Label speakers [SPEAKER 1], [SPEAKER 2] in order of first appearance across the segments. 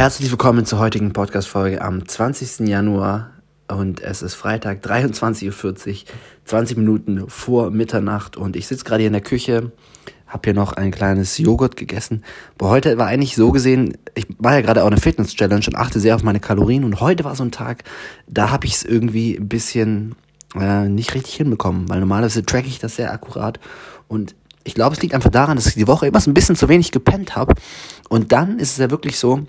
[SPEAKER 1] Herzlich willkommen zur heutigen Podcast-Folge am 20. Januar und es ist Freitag, 23.40 Uhr, 20 Minuten vor Mitternacht und ich sitze gerade hier in der Küche, habe hier noch ein kleines Joghurt gegessen. Aber heute war eigentlich so gesehen, ich war ja gerade auch eine Fitness-Challenge und achte sehr auf meine Kalorien und heute war so ein Tag, da habe ich es irgendwie ein bisschen äh, nicht richtig hinbekommen, weil normalerweise tracke ich das sehr akkurat und ich glaube, es liegt einfach daran, dass ich die Woche immer so ein bisschen zu wenig gepennt habe. Und dann ist es ja wirklich so,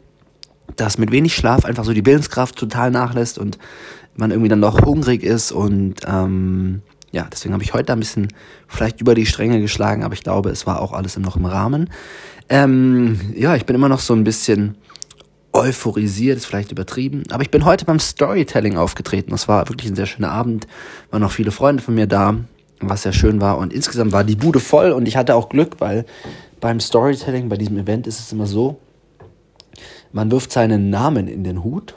[SPEAKER 1] dass mit wenig Schlaf einfach so die Willenskraft total nachlässt und man irgendwie dann noch hungrig ist und ähm, ja, deswegen habe ich heute ein bisschen vielleicht über die Stränge geschlagen, aber ich glaube, es war auch alles noch im Rahmen. Ähm, ja, ich bin immer noch so ein bisschen euphorisiert, ist vielleicht übertrieben, aber ich bin heute beim Storytelling aufgetreten. Das war wirklich ein sehr schöner Abend, waren noch viele Freunde von mir da, was sehr schön war und insgesamt war die Bude voll und ich hatte auch Glück, weil beim Storytelling, bei diesem Event ist es immer so, man wirft seinen Namen in den Hut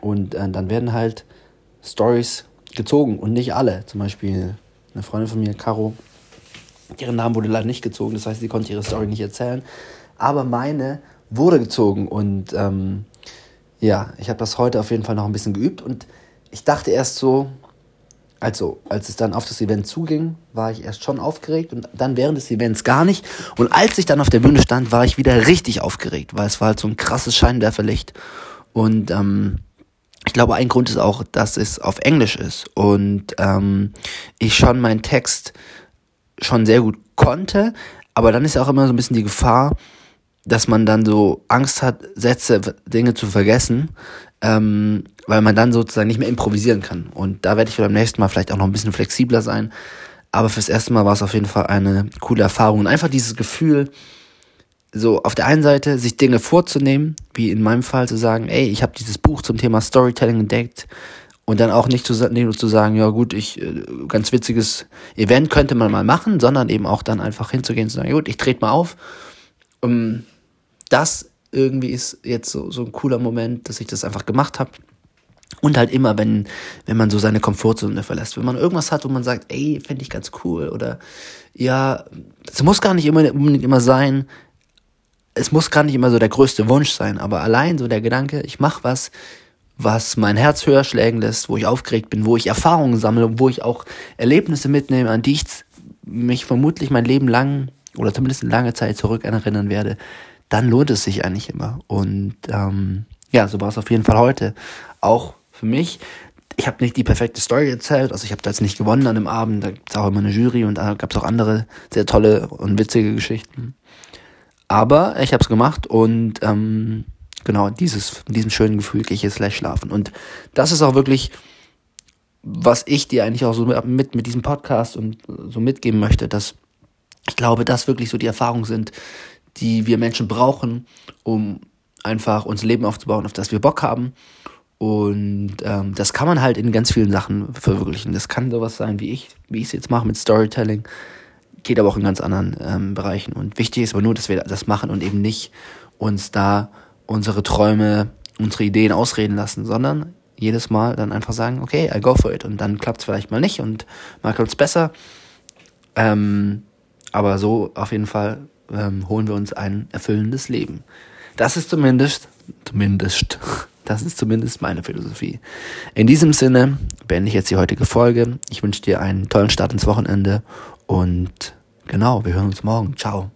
[SPEAKER 1] und äh, dann werden halt Stories gezogen und nicht alle. Zum Beispiel eine Freundin von mir, Caro, ihren Namen wurde leider nicht gezogen, das heißt, sie konnte ihre Story nicht erzählen. Aber meine wurde gezogen und ähm, ja, ich habe das heute auf jeden Fall noch ein bisschen geübt und ich dachte erst so, also als es dann auf das Event zuging, war ich erst schon aufgeregt und dann während des Events gar nicht. Und als ich dann auf der Bühne stand, war ich wieder richtig aufgeregt, weil es war halt so ein krasses Scheinwerferlicht. Und ähm, ich glaube, ein Grund ist auch, dass es auf Englisch ist und ähm, ich schon meinen Text schon sehr gut konnte, aber dann ist auch immer so ein bisschen die Gefahr, dass man dann so Angst hat, Sätze, Dinge zu vergessen, ähm, weil man dann sozusagen nicht mehr improvisieren kann. Und da werde ich beim nächsten Mal vielleicht auch noch ein bisschen flexibler sein. Aber fürs erste Mal war es auf jeden Fall eine coole Erfahrung. Und einfach dieses Gefühl, so auf der einen Seite sich Dinge vorzunehmen, wie in meinem Fall zu sagen, ey, ich habe dieses Buch zum Thema Storytelling entdeckt und dann auch nicht, zu, nicht nur zu sagen, ja gut, ich äh, ganz witziges Event könnte man mal machen, sondern eben auch dann einfach hinzugehen und zu sagen, gut, ich trete mal auf. Um, das irgendwie ist jetzt so, so ein cooler Moment, dass ich das einfach gemacht habe. Und halt immer, wenn, wenn man so seine Komfortzone verlässt. Wenn man irgendwas hat, wo man sagt, ey, fände ich ganz cool. Oder ja, es muss gar nicht immer, unbedingt immer sein, es muss gar nicht immer so der größte Wunsch sein, aber allein so der Gedanke, ich mache was, was mein Herz höher schlägen lässt, wo ich aufgeregt bin, wo ich Erfahrungen sammle, wo ich auch Erlebnisse mitnehme, an die ich mich vermutlich mein Leben lang oder zumindest eine lange Zeit zurück erinnern werde, dann lohnt es sich eigentlich immer. Und ähm, ja, so war es auf jeden Fall heute. Auch für mich. Ich habe nicht die perfekte Story erzählt, also ich habe da jetzt nicht gewonnen an dem Abend, da gab es auch immer eine Jury und da gab es auch andere sehr tolle und witzige Geschichten. Aber ich habe es gemacht und ähm, genau dieses, diesem schönen Gefühl gehe ich jetzt gleich schlafen. Und das ist auch wirklich, was ich dir eigentlich auch so mit, mit diesem Podcast und so mitgeben möchte, dass ich glaube, das wirklich so die Erfahrungen sind, die wir Menschen brauchen, um einfach unser Leben aufzubauen, auf das wir Bock haben. Und ähm, das kann man halt in ganz vielen Sachen verwirklichen. Das kann sowas sein wie ich, wie ich es jetzt mache mit Storytelling, geht aber auch in ganz anderen ähm, Bereichen. Und wichtig ist aber nur, dass wir das machen und eben nicht uns da unsere Träume, unsere Ideen ausreden lassen, sondern jedes Mal dann einfach sagen, okay, I go for it. Und dann klappt es vielleicht mal nicht und mal klappt es besser. Ähm, aber so auf jeden Fall ähm, holen wir uns ein erfüllendes Leben. Das ist zumindest, zumindest, das ist zumindest meine Philosophie. In diesem Sinne beende ich jetzt die heutige Folge. Ich wünsche dir einen tollen Start ins Wochenende und genau, wir hören uns morgen. Ciao.